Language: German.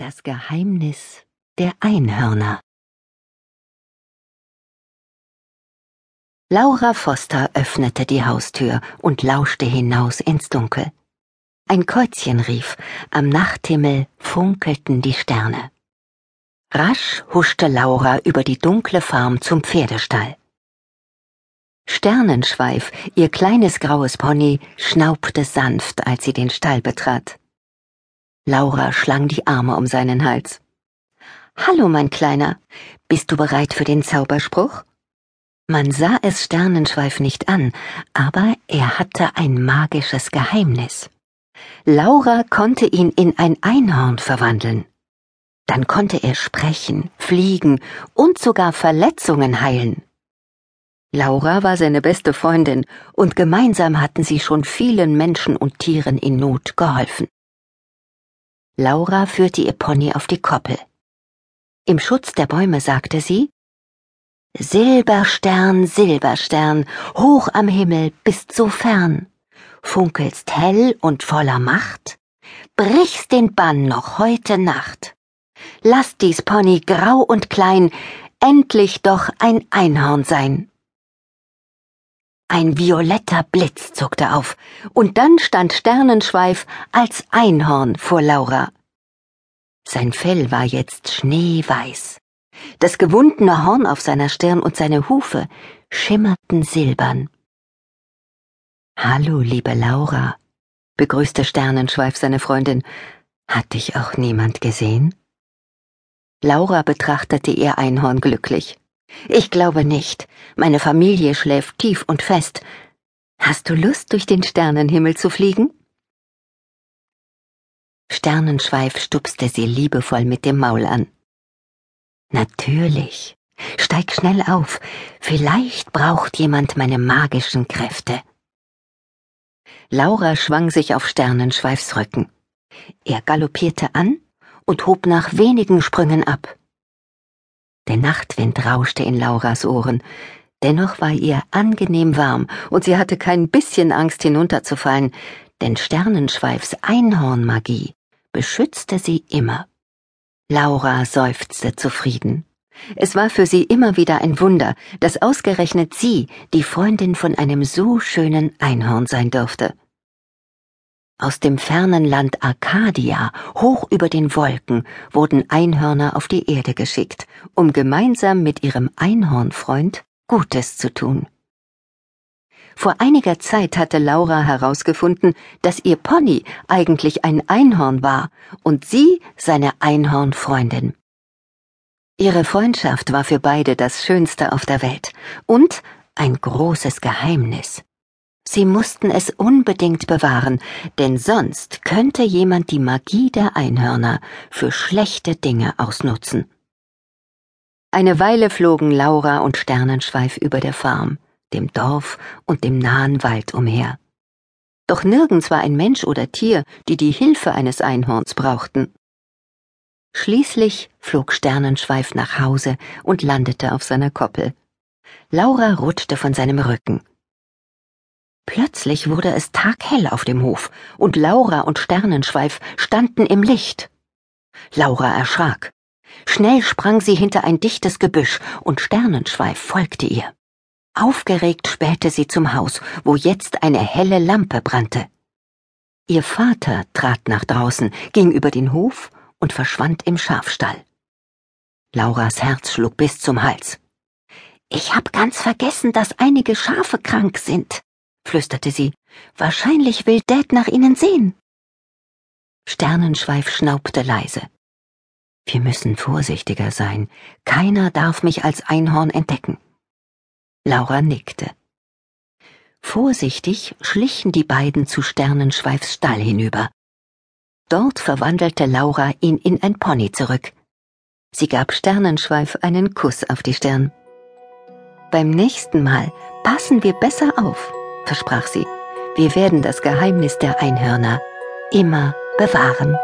Das Geheimnis der Einhörner Laura Foster öffnete die Haustür und lauschte hinaus ins Dunkel. Ein Käuzchen rief, am Nachthimmel funkelten die Sterne. Rasch huschte Laura über die dunkle Farm zum Pferdestall. Sternenschweif, ihr kleines graues Pony, schnaubte sanft, als sie den Stall betrat. Laura schlang die Arme um seinen Hals. Hallo, mein Kleiner, bist du bereit für den Zauberspruch? Man sah es Sternenschweif nicht an, aber er hatte ein magisches Geheimnis. Laura konnte ihn in ein Einhorn verwandeln. Dann konnte er sprechen, fliegen und sogar Verletzungen heilen. Laura war seine beste Freundin, und gemeinsam hatten sie schon vielen Menschen und Tieren in Not geholfen. Laura führte ihr Pony auf die Koppel. Im Schutz der Bäume sagte sie Silberstern, Silberstern, hoch am Himmel bist so fern, funkelst hell und voller Macht, brichst den Bann noch heute Nacht. Lass dies Pony grau und klein endlich doch ein Einhorn sein. Ein violetter Blitz zuckte auf, und dann stand Sternenschweif als Einhorn vor Laura. Sein Fell war jetzt schneeweiß. Das gewundene Horn auf seiner Stirn und seine Hufe schimmerten silbern. Hallo, liebe Laura, begrüßte Sternenschweif seine Freundin. Hat dich auch niemand gesehen? Laura betrachtete ihr Einhorn glücklich. Ich glaube nicht. Meine Familie schläft tief und fest. Hast du Lust, durch den Sternenhimmel zu fliegen? Sternenschweif stupste sie liebevoll mit dem Maul an. Natürlich. Steig schnell auf. Vielleicht braucht jemand meine magischen Kräfte. Laura schwang sich auf Sternenschweifs Rücken. Er galoppierte an und hob nach wenigen Sprüngen ab. Der Nachtwind rauschte in Lauras Ohren, dennoch war ihr angenehm warm, und sie hatte kein bisschen Angst hinunterzufallen, denn Sternenschweifs Einhornmagie beschützte sie immer. Laura seufzte zufrieden. Es war für sie immer wieder ein Wunder, dass ausgerechnet sie die Freundin von einem so schönen Einhorn sein durfte. Aus dem fernen Land Arcadia, hoch über den Wolken, wurden Einhörner auf die Erde geschickt, um gemeinsam mit ihrem Einhornfreund Gutes zu tun. Vor einiger Zeit hatte Laura herausgefunden, dass ihr Pony eigentlich ein Einhorn war und sie seine Einhornfreundin. Ihre Freundschaft war für beide das Schönste auf der Welt und ein großes Geheimnis. Sie mussten es unbedingt bewahren, denn sonst könnte jemand die Magie der Einhörner für schlechte Dinge ausnutzen. Eine Weile flogen Laura und Sternenschweif über der Farm, dem Dorf und dem nahen Wald umher. Doch nirgends war ein Mensch oder Tier, die die Hilfe eines Einhorns brauchten. Schließlich flog Sternenschweif nach Hause und landete auf seiner Koppel. Laura rutschte von seinem Rücken. Plötzlich wurde es taghell auf dem Hof, und Laura und Sternenschweif standen im Licht. Laura erschrak. Schnell sprang sie hinter ein dichtes Gebüsch, und Sternenschweif folgte ihr. Aufgeregt spähte sie zum Haus, wo jetzt eine helle Lampe brannte. Ihr Vater trat nach draußen, ging über den Hof und verschwand im Schafstall. Lauras Herz schlug bis zum Hals. Ich hab ganz vergessen, dass einige Schafe krank sind, flüsterte sie. Wahrscheinlich will Dad nach ihnen sehen. Sternenschweif schnaubte leise. Wir müssen vorsichtiger sein. Keiner darf mich als Einhorn entdecken. Laura nickte. Vorsichtig schlichen die beiden zu Sternenschweifs Stall hinüber. Dort verwandelte Laura ihn in ein Pony zurück. Sie gab Sternenschweif einen Kuss auf die Stirn. Beim nächsten Mal passen wir besser auf versprach sie, wir werden das Geheimnis der Einhörner immer bewahren.